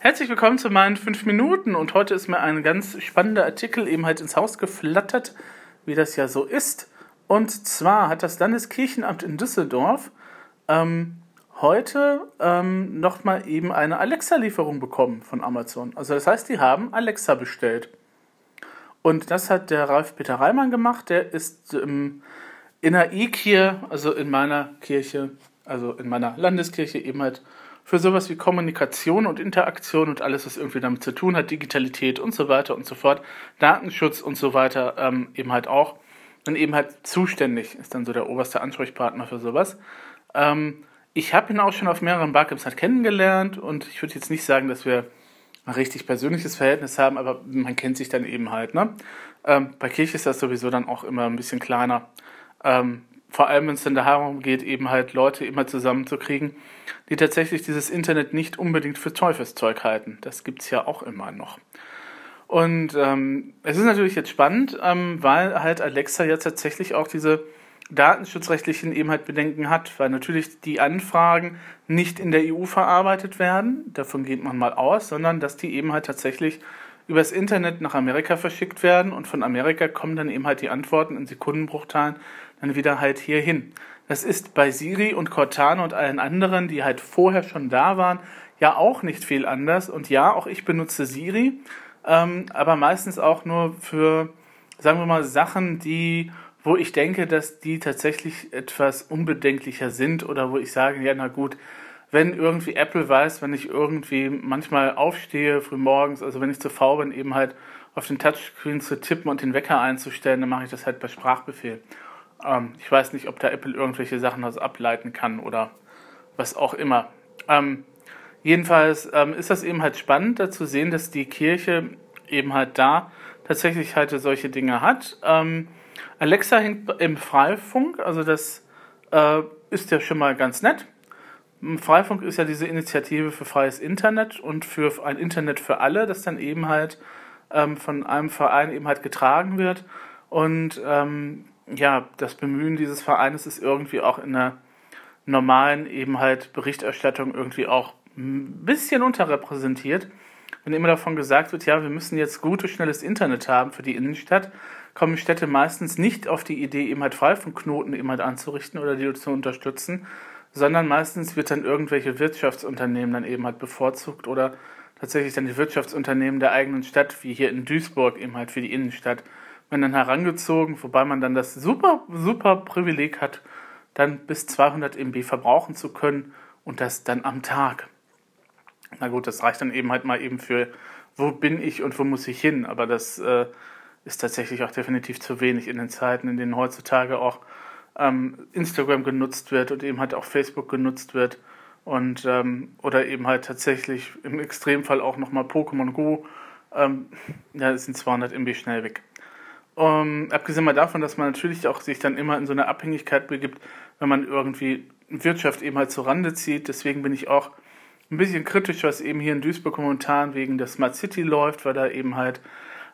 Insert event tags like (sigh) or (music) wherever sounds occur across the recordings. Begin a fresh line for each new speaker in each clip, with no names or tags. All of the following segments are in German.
Herzlich willkommen zu meinen fünf Minuten und heute ist mir ein ganz spannender Artikel eben halt ins Haus geflattert, wie das ja so ist. Und zwar hat das Landeskirchenamt in Düsseldorf ähm, heute ähm, nochmal eben eine Alexa-Lieferung bekommen von Amazon. Also das heißt, die haben Alexa bestellt. Und das hat der Ralf Peter Reimann gemacht, der ist ähm, in der E-Kirche, also in meiner Kirche, also in meiner Landeskirche eben halt für sowas wie Kommunikation und Interaktion und alles, was irgendwie damit zu tun hat, Digitalität und so weiter und so fort, Datenschutz und so weiter ähm, eben halt auch. Und eben halt zuständig ist dann so der oberste Ansprechpartner für sowas. Ähm, ich habe ihn auch schon auf mehreren Barcamps halt kennengelernt und ich würde jetzt nicht sagen, dass wir ein richtig persönliches Verhältnis haben, aber man kennt sich dann eben halt. Ne? Ähm, bei Kirche ist das sowieso dann auch immer ein bisschen kleiner. Ähm, vor allem, wenn es dann darum geht, eben halt Leute immer zusammenzukriegen, die tatsächlich dieses Internet nicht unbedingt für Teufelszeug halten. Das gibt es ja auch immer noch. Und ähm, es ist natürlich jetzt spannend, ähm, weil halt Alexa jetzt tatsächlich auch diese datenschutzrechtlichen eben halt Bedenken hat, weil natürlich die Anfragen nicht in der EU verarbeitet werden, davon geht man mal aus, sondern dass die eben halt tatsächlich übers Internet nach Amerika verschickt werden und von Amerika kommen dann eben halt die Antworten in Sekundenbruchteilen dann wieder halt hier hin. Das ist bei Siri und Cortana und allen anderen, die halt vorher schon da waren, ja auch nicht viel anders. Und ja, auch ich benutze Siri, ähm, aber meistens auch nur für, sagen wir mal, Sachen, die, wo ich denke, dass die tatsächlich etwas unbedenklicher sind oder wo ich sage, ja, na gut, wenn irgendwie Apple weiß, wenn ich irgendwie manchmal aufstehe früh morgens, also wenn ich zu faul bin, eben halt auf den Touchscreen zu tippen und den Wecker einzustellen, dann mache ich das halt per Sprachbefehl. Ähm, ich weiß nicht, ob da Apple irgendwelche Sachen daraus ableiten kann oder was auch immer. Ähm, jedenfalls ähm, ist das eben halt spannend, da zu sehen, dass die Kirche eben halt da tatsächlich halt solche Dinge hat. Ähm, Alexa hängt im Freifunk, also das äh, ist ja schon mal ganz nett. Freifunk ist ja diese Initiative für freies Internet und für ein Internet für alle, das dann eben halt ähm, von einem Verein eben halt getragen wird. Und ähm, ja, das Bemühen dieses Vereines ist irgendwie auch in der normalen eben halt Berichterstattung irgendwie auch ein bisschen unterrepräsentiert. Wenn immer davon gesagt wird, ja, wir müssen jetzt gutes, schnelles Internet haben für die Innenstadt, kommen Städte meistens nicht auf die Idee, eben halt Freifunkknoten eben halt anzurichten oder die zu unterstützen, sondern meistens wird dann irgendwelche Wirtschaftsunternehmen dann eben halt bevorzugt oder tatsächlich dann die Wirtschaftsunternehmen der eigenen Stadt, wie hier in Duisburg eben halt für die Innenstadt man dann herangezogen, wobei man dann das super, super Privileg hat, dann bis 200 MB verbrauchen zu können und das dann am Tag. Na gut, das reicht dann eben halt mal eben für, wo bin ich und wo muss ich hin, aber das äh, ist tatsächlich auch definitiv zu wenig in den Zeiten, in denen heutzutage auch ähm, Instagram genutzt wird und eben halt auch Facebook genutzt wird und ähm, oder eben halt tatsächlich im Extremfall auch nochmal Pokémon Go, ähm, ja, sind 200 MB schnell weg. Um, abgesehen mal davon, dass man natürlich auch sich dann immer in so eine Abhängigkeit begibt, wenn man irgendwie Wirtschaft eben halt zur Rande zieht. Deswegen bin ich auch ein bisschen kritisch, was eben hier in Duisburg momentan wegen der Smart City läuft, weil da eben halt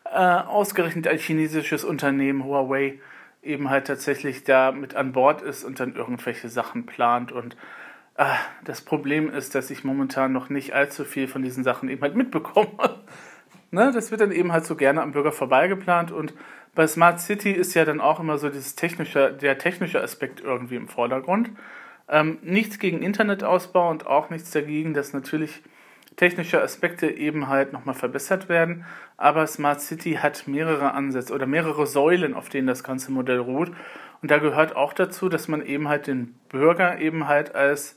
äh, ausgerechnet ein chinesisches Unternehmen, Huawei, eben halt tatsächlich da mit an Bord ist und dann irgendwelche Sachen plant. Und äh, das Problem ist, dass ich momentan noch nicht allzu viel von diesen Sachen eben halt mitbekomme. (laughs) ne? Das wird dann eben halt so gerne am Bürger vorbeigeplant und bei Smart City ist ja dann auch immer so dieses technische, der technische Aspekt irgendwie im Vordergrund. Ähm, nichts gegen Internetausbau und auch nichts dagegen, dass natürlich technische Aspekte eben halt nochmal verbessert werden. Aber Smart City hat mehrere Ansätze oder mehrere Säulen, auf denen das ganze Modell ruht. Und da gehört auch dazu, dass man eben halt den Bürger eben halt als,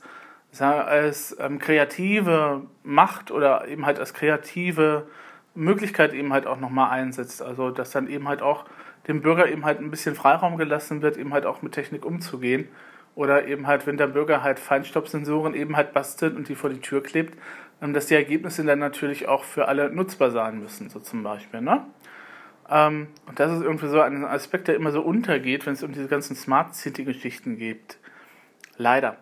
als ähm, kreative Macht oder eben halt als kreative Möglichkeit eben halt auch nochmal einsetzt. Also dass dann eben halt auch dem Bürger eben halt ein bisschen Freiraum gelassen wird, eben halt auch mit Technik umzugehen. Oder eben halt, wenn der Bürger halt Feinstaubsensoren eben halt bastelt und die vor die Tür klebt, ähm, dass die Ergebnisse dann natürlich auch für alle nutzbar sein müssen, so zum Beispiel. Ne? Ähm, und das ist irgendwie so ein Aspekt, der immer so untergeht, wenn es um diese ganzen Smart City-Geschichten geht. Leider.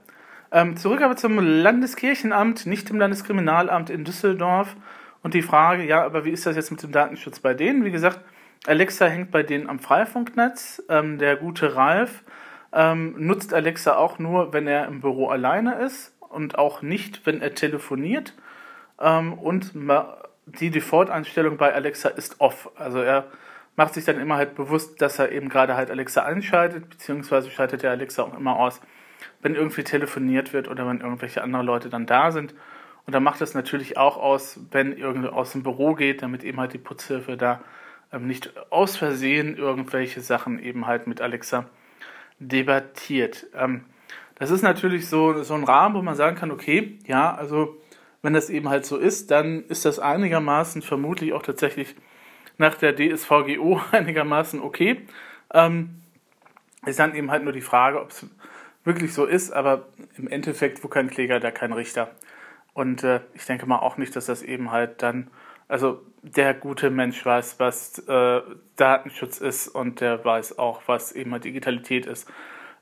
Ähm, zurück aber zum Landeskirchenamt, nicht im Landeskriminalamt in Düsseldorf. Und die Frage, ja, aber wie ist das jetzt mit dem Datenschutz bei denen? Wie gesagt, Alexa hängt bei denen am Freifunknetz. Der gute Ralf ähm, nutzt Alexa auch nur, wenn er im Büro alleine ist und auch nicht, wenn er telefoniert. ähm, und die Default-Einstellung bei Alexa ist off. Also er macht sich dann immer halt bewusst, dass er eben gerade halt Alexa einschaltet, beziehungsweise schaltet er Alexa auch immer aus, wenn irgendwie telefoniert wird oder wenn irgendwelche andere Leute dann da sind. Und dann macht es natürlich auch aus, wenn irgendwo aus dem Büro geht, damit eben halt die Putzhilfe da ähm, nicht aus Versehen irgendwelche Sachen eben halt mit Alexa debattiert. Ähm, das ist natürlich so, so ein Rahmen, wo man sagen kann, okay, ja, also wenn das eben halt so ist, dann ist das einigermaßen vermutlich auch tatsächlich nach der DSVGO (laughs) einigermaßen okay. Ähm, ist dann eben halt nur die Frage, ob es wirklich so ist, aber im Endeffekt, wo kein Kläger, da kein Richter. Und äh, ich denke mal auch nicht, dass das eben halt dann, also der gute Mensch weiß, was äh, Datenschutz ist und der weiß auch, was eben Digitalität ist.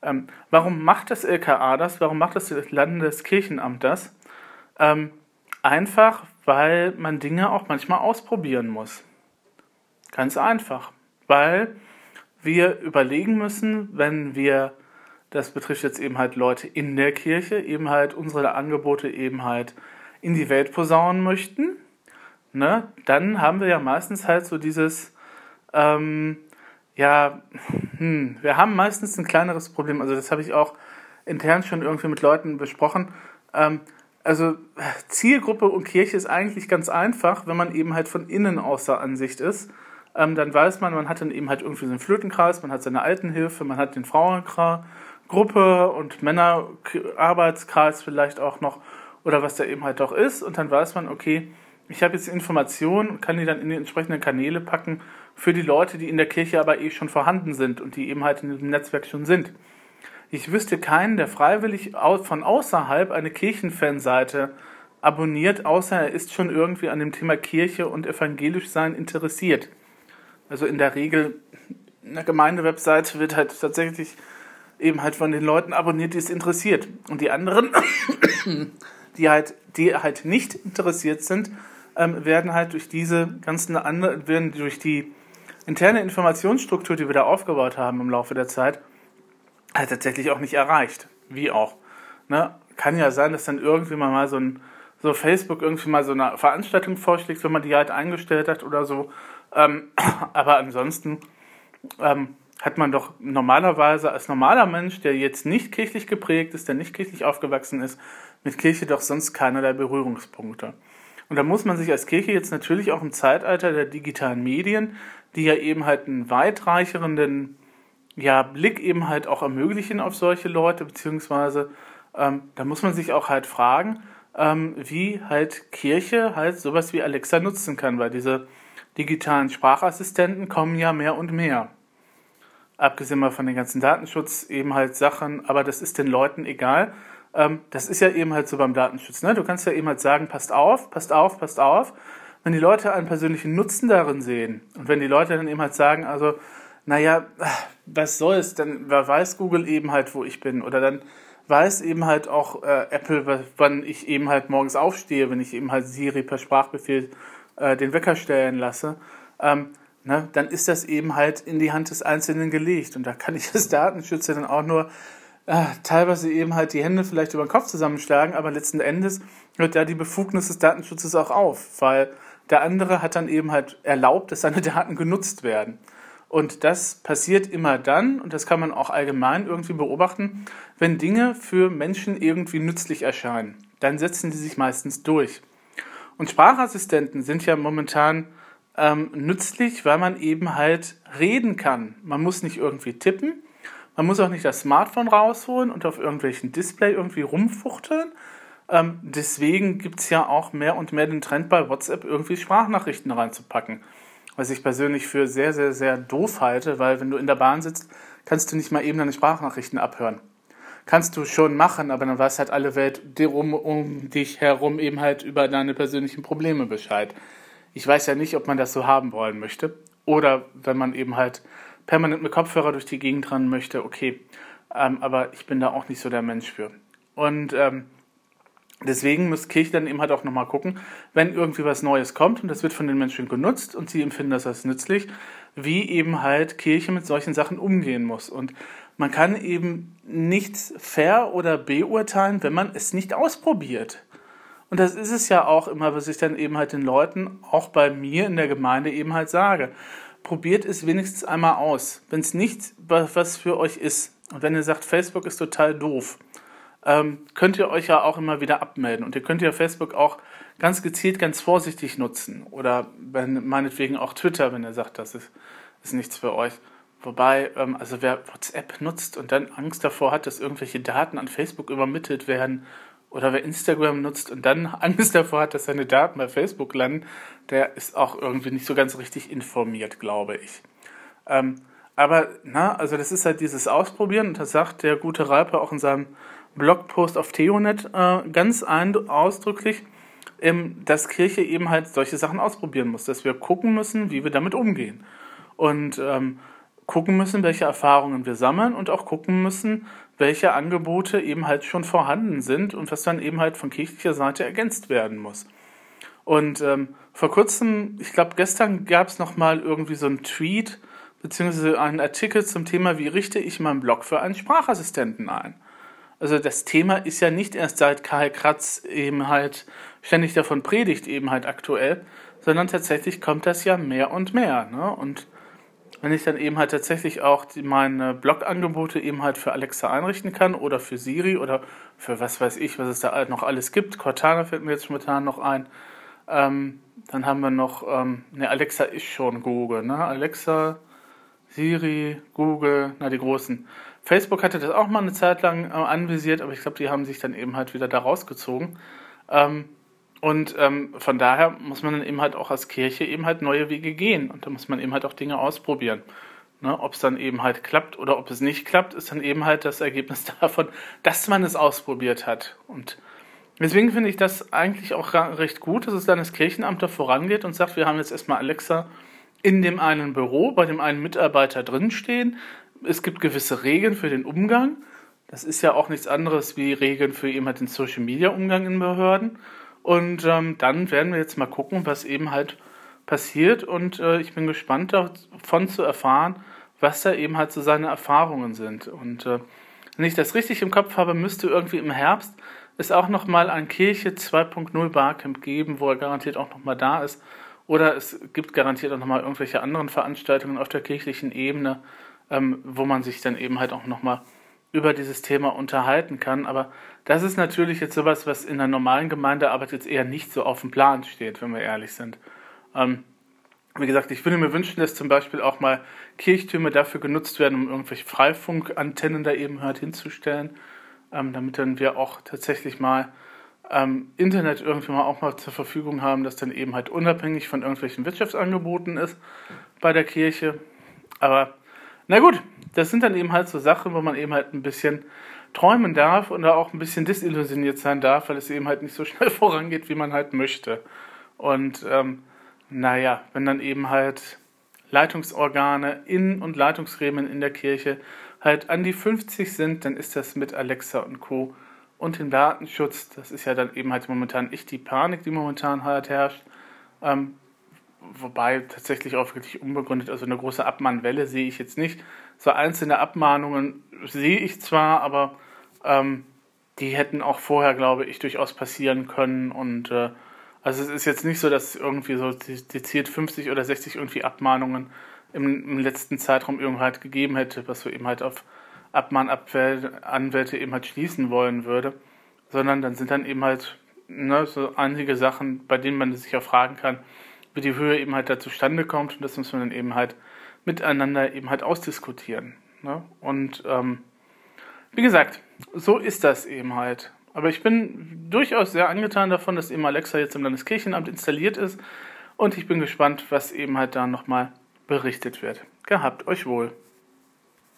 Ähm, warum macht das LKA das? Warum macht das Landeskirchenamt das? Ähm, einfach, weil man Dinge auch manchmal ausprobieren muss. Ganz einfach. Weil wir überlegen müssen, wenn wir, das betrifft jetzt eben halt Leute in der Kirche, eben halt unsere Angebote eben halt in die Welt posaunen möchten, ne, dann haben wir ja meistens halt so dieses, ähm, ja, hm, wir haben meistens ein kleineres Problem. Also das habe ich auch intern schon irgendwie mit Leuten besprochen. Ähm, also Zielgruppe und Kirche ist eigentlich ganz einfach, wenn man eben halt von innen außer Ansicht ist ähm, dann weiß man, man hat dann eben halt irgendwie so einen Flötenkreis, man hat seine Altenhilfe, man hat den Frauengruppe und Männerarbeitskreis vielleicht auch noch oder was da eben halt doch ist und dann weiß man, okay, ich habe jetzt Informationen und kann die dann in die entsprechenden Kanäle packen für die Leute, die in der Kirche aber eh schon vorhanden sind und die eben halt in diesem Netzwerk schon sind. Ich wüsste keinen, der freiwillig von außerhalb eine Kirchenfanseite abonniert, außer er ist schon irgendwie an dem Thema Kirche und evangelisch sein interessiert. Also in der Regel, eine Gemeindewebseite wird halt tatsächlich eben halt von den Leuten abonniert, die es interessiert. Und die anderen, (coughs) die halt, die halt nicht interessiert sind, ähm, werden halt durch diese ganzen anderen, werden durch die interne Informationsstruktur, die wir da aufgebaut haben im Laufe der Zeit, halt tatsächlich auch nicht erreicht. Wie auch. Ne? Kann ja sein, dass dann irgendwie mal so ein so Facebook irgendwie mal so eine Veranstaltung vorschlägt, wenn man die halt eingestellt hat oder so, ähm, (clears throat) aber ansonsten ähm, hat man doch normalerweise als normaler Mensch, der jetzt nicht kirchlich geprägt ist, der nicht kirchlich aufgewachsen ist, mit Kirche doch sonst keinerlei Berührungspunkte. Und da muss man sich als Kirche jetzt natürlich auch im Zeitalter der digitalen Medien, die ja eben halt einen weitreichenden ja, Blick eben halt auch ermöglichen auf solche Leute, beziehungsweise ähm, da muss man sich auch halt fragen, ähm, wie halt Kirche halt sowas wie Alexa nutzen kann, weil diese digitalen Sprachassistenten kommen ja mehr und mehr. Abgesehen mal von den ganzen Datenschutz, eben halt Sachen, aber das ist den Leuten egal. Ähm, das ist ja eben halt so beim Datenschutz. Ne? Du kannst ja eben halt sagen, passt auf, passt auf, passt auf. Wenn die Leute einen persönlichen Nutzen darin sehen und wenn die Leute dann eben halt sagen, also, naja, was soll's, dann weiß Google eben halt, wo ich bin. Oder dann weiß eben halt auch äh, Apple, wann ich eben halt morgens aufstehe, wenn ich eben halt Siri per Sprachbefehl äh, den Wecker stellen lasse, ähm, ne, dann ist das eben halt in die Hand des Einzelnen gelegt. Und da kann ich als Datenschützer dann auch nur äh, teilweise eben halt die Hände vielleicht über den Kopf zusammenschlagen, aber letzten Endes hört da die Befugnis des Datenschutzes auch auf, weil der andere hat dann eben halt erlaubt, dass seine (laughs) Daten genutzt werden. Und das passiert immer dann, und das kann man auch allgemein irgendwie beobachten, wenn Dinge für Menschen irgendwie nützlich erscheinen. Dann setzen die sich meistens durch. Und Sprachassistenten sind ja momentan ähm, nützlich, weil man eben halt reden kann. Man muss nicht irgendwie tippen, man muss auch nicht das Smartphone rausholen und auf irgendwelchen Display irgendwie rumfuchteln. Ähm, deswegen gibt es ja auch mehr und mehr den Trend bei WhatsApp irgendwie Sprachnachrichten reinzupacken. Was ich persönlich für sehr, sehr, sehr doof halte, weil wenn du in der Bahn sitzt, kannst du nicht mal eben deine Sprachnachrichten abhören kannst du schon machen, aber dann weiß halt alle Welt um, um dich herum eben halt über deine persönlichen Probleme Bescheid. Ich weiß ja nicht, ob man das so haben wollen möchte. Oder wenn man eben halt permanent mit Kopfhörer durch die Gegend rennen möchte, okay. Ähm, aber ich bin da auch nicht so der Mensch für. Und ähm, deswegen muss Kirche dann eben halt auch nochmal gucken, wenn irgendwie was Neues kommt und das wird von den Menschen genutzt und sie empfinden das als nützlich, wie eben halt Kirche mit solchen Sachen umgehen muss. Und man kann eben nichts fair oder beurteilen, wenn man es nicht ausprobiert. Und das ist es ja auch immer, was ich dann eben halt den Leuten, auch bei mir in der Gemeinde eben halt sage. Probiert es wenigstens einmal aus. Wenn es nicht was für euch ist und wenn ihr sagt, Facebook ist total doof, ähm, könnt ihr euch ja auch immer wieder abmelden. Und ihr könnt ja Facebook auch ganz gezielt, ganz vorsichtig nutzen. Oder wenn, meinetwegen auch Twitter, wenn ihr sagt, das ist, ist nichts für euch. Wobei, ähm, also wer WhatsApp nutzt und dann Angst davor hat, dass irgendwelche Daten an Facebook übermittelt werden, oder wer Instagram nutzt und dann (laughs) Angst davor hat, dass seine Daten bei Facebook landen, der ist auch irgendwie nicht so ganz richtig informiert, glaube ich. Ähm, aber, na, also das ist halt dieses Ausprobieren und das sagt der gute Reiper auch in seinem Blogpost auf Theonet äh, ganz ausdrücklich, ähm, dass Kirche eben halt solche Sachen ausprobieren muss, dass wir gucken müssen, wie wir damit umgehen. Und ähm, gucken müssen, welche Erfahrungen wir sammeln und auch gucken müssen, welche Angebote eben halt schon vorhanden sind und was dann eben halt von kirchlicher Seite ergänzt werden muss. Und ähm, vor kurzem, ich glaube gestern gab es nochmal irgendwie so einen Tweet beziehungsweise einen Artikel zum Thema, wie richte ich meinen Blog für einen Sprachassistenten ein. Also das Thema ist ja nicht erst seit Karl Kratz eben halt ständig davon predigt, eben halt aktuell, sondern tatsächlich kommt das ja mehr und mehr. Ne? Und wenn ich dann eben halt tatsächlich auch die, meine Blog-Angebote eben halt für Alexa einrichten kann oder für Siri oder für was weiß ich, was es da noch alles gibt. Cortana fällt mir jetzt momentan noch ein. Ähm, dann haben wir noch, ähm, ne, Alexa ist schon Google, ne? Alexa, Siri, Google, na, die großen. Facebook hatte das auch mal eine Zeit lang äh, anvisiert, aber ich glaube, die haben sich dann eben halt wieder da rausgezogen. Ähm, und ähm, von daher muss man dann eben halt auch als Kirche eben halt neue Wege gehen. Und da muss man eben halt auch Dinge ausprobieren. Ne, ob es dann eben halt klappt oder ob es nicht klappt, ist dann eben halt das Ergebnis (laughs) davon, dass man es ausprobiert hat. Und deswegen finde ich das eigentlich auch recht gut, dass es dann das Kirchenamt da vorangeht und sagt, wir haben jetzt erstmal Alexa in dem einen Büro, bei dem einen Mitarbeiter drinstehen. Es gibt gewisse Regeln für den Umgang. Das ist ja auch nichts anderes wie Regeln für eben halt den Social Media Umgang in Behörden. Und ähm, dann werden wir jetzt mal gucken, was eben halt passiert. Und äh, ich bin gespannt davon zu erfahren, was da eben halt so seine Erfahrungen sind. Und äh, wenn ich das richtig im Kopf habe, müsste irgendwie im Herbst es auch nochmal ein Kirche 2.0 Barcamp geben, wo er garantiert auch nochmal da ist. Oder es gibt garantiert auch nochmal irgendwelche anderen Veranstaltungen auf der kirchlichen Ebene, ähm, wo man sich dann eben halt auch nochmal über dieses Thema unterhalten kann. Aber das ist natürlich jetzt sowas, was in der normalen Gemeindearbeit jetzt eher nicht so auf dem Plan steht, wenn wir ehrlich sind. Ähm, wie gesagt, ich würde mir wünschen, dass zum Beispiel auch mal Kirchtürme dafür genutzt werden, um irgendwelche Freifunkantennen da eben halt hinzustellen, ähm, damit dann wir auch tatsächlich mal ähm, Internet irgendwie mal auch mal zur Verfügung haben, das dann eben halt unabhängig von irgendwelchen Wirtschaftsangeboten ist bei der Kirche. Aber na gut, das sind dann eben halt so Sachen, wo man eben halt ein bisschen träumen darf und da auch ein bisschen desillusioniert sein darf, weil es eben halt nicht so (laughs) schnell vorangeht, wie man halt möchte. Und ähm, naja, wenn dann eben halt Leitungsorgane in und Leitungsgremien in der Kirche halt an die 50 sind, dann ist das mit Alexa und Co. und dem Datenschutz, das ist ja dann eben halt momentan echt die Panik, die momentan halt herrscht. Ähm, wobei tatsächlich auch wirklich unbegründet, also eine große Abmahnwelle sehe ich jetzt nicht. So einzelne Abmahnungen sehe ich zwar, aber ähm, die hätten auch vorher, glaube ich, durchaus passieren können. Und äh, also es ist jetzt nicht so, dass irgendwie so dezidiert 50 oder 60 irgendwie Abmahnungen im, im letzten Zeitraum irgendwie halt gegeben hätte, was so eben halt auf Abmahnanwälte eben halt schließen wollen würde. Sondern dann sind dann eben halt ne, so einige Sachen, bei denen man sich auch fragen kann, die Höhe eben halt da zustande kommt. Und das muss man dann eben halt miteinander eben halt ausdiskutieren. Ne? Und ähm, wie gesagt, so ist das eben halt. Aber ich bin durchaus sehr angetan davon, dass eben Alexa jetzt im Landeskirchenamt installiert ist. Und ich bin gespannt, was eben halt da nochmal berichtet wird. Gehabt euch wohl.